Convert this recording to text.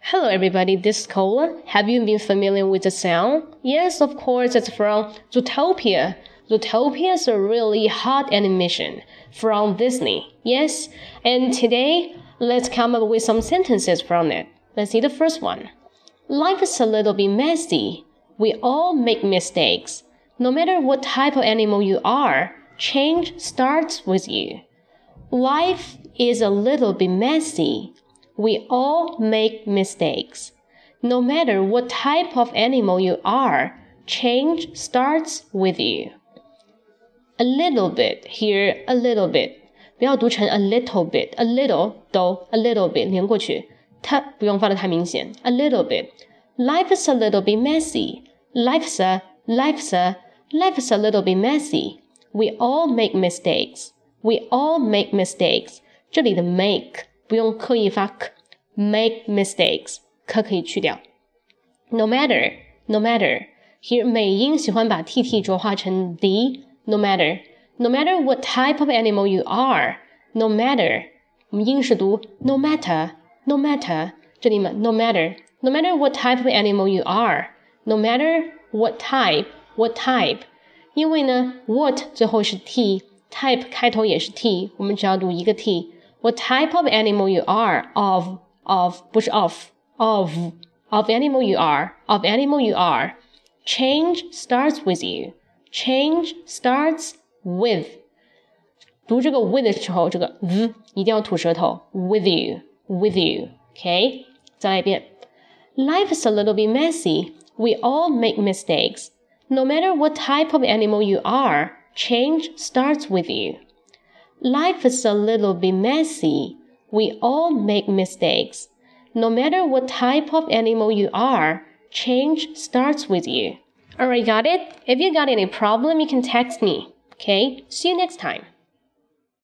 Hello, everybody. This is Cola. Have you been familiar with the sound? Yes, of course. It's from Zootopia. Zootopia is a really hot animation from Disney. Yes, and today let's come up with some sentences from it. Let's see the first one. Life is a little bit messy. We all make mistakes. No matter what type of animal you are, change starts with you. Life is a little bit messy. We all make mistakes. No matter what type of animal you are, change starts with you. A little bit here, a little bit，不要读成 a little bit，a little 都 a little bit 连过去，它不用放的太明显。A little bit. Life is a little bit messy. Life's a life's a life's a little bit messy. We all make mistakes. We all make mistakes. 这里的 make 不用刻意发 k，make mistakes 可可以去掉。No matter, no matter. Here 美音喜欢把 tt 浊化成 d。No matter, no matter what type of animal you are. No matter，我们英式读 no matter, no matter。这里嘛，no matter, no matter what type of animal you are. No matter what type, what type。因为呢，what 最后是 t，type 开头也是 t，我们只要读一个 t。what type of animal you are of of 不是 of of of animal you are of animal you are. Change starts with you. Change starts with. 读这个 with 的时候，这个 v 一定要吐舌头。With you, with you. OK，再来一遍。Life is a little bit messy. We all make mistakes. No matter what type of animal you are, change starts with you. Life is a little bit messy. We all make mistakes. No matter what type of animal you are, change starts with you. Alright, got it? If you got any problem, you can text me. Okay? See you next time.